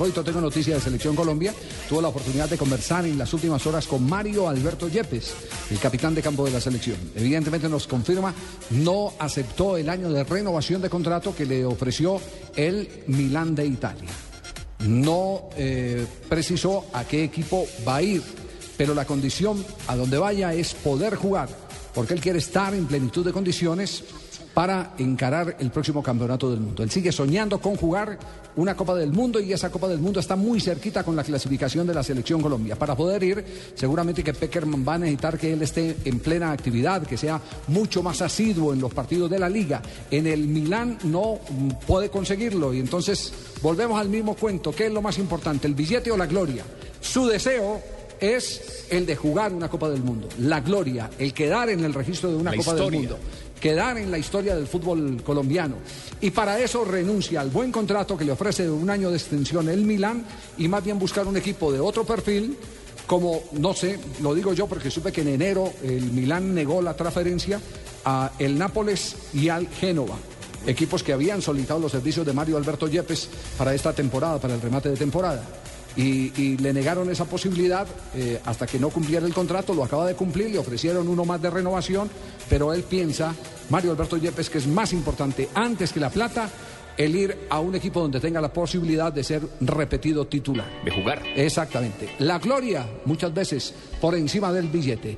Hoy tengo noticias de Selección Colombia. Tuvo la oportunidad de conversar en las últimas horas con Mario Alberto Yepes, el capitán de campo de la selección. Evidentemente nos confirma, no aceptó el año de renovación de contrato que le ofreció el Milán de Italia. No eh, precisó a qué equipo va a ir, pero la condición a donde vaya es poder jugar, porque él quiere estar en plenitud de condiciones para encarar el próximo campeonato del mundo. Él sigue soñando con jugar una Copa del Mundo y esa Copa del Mundo está muy cerquita con la clasificación de la selección Colombia. Para poder ir, seguramente que Peckerman va a necesitar que él esté en plena actividad, que sea mucho más asiduo en los partidos de la liga. En el Milán no puede conseguirlo y entonces volvemos al mismo cuento. ¿Qué es lo más importante, el billete o la gloria? Su deseo es el de jugar una Copa del Mundo, la gloria, el quedar en el registro de una Copa del Mundo quedar en la historia del fútbol colombiano. Y para eso renuncia al buen contrato que le ofrece un año de extensión el Milán y más bien buscar un equipo de otro perfil como, no sé, lo digo yo porque supe que en enero el Milán negó la transferencia a el Nápoles y al Génova. Equipos que habían solicitado los servicios de Mario Alberto Yepes para esta temporada, para el remate de temporada y, le negaron esa posibilidad eh, hasta que no cumpliera el contrato, lo acaba de cumplir, le ofrecieron uno más de renovación, pero él piensa, Mario Alberto Yepes, que es más importante antes que la plata el ir a un equipo donde tenga la posibilidad de ser repetido titular. De jugar. Exactamente. La gloria, muchas veces, por encima del billete.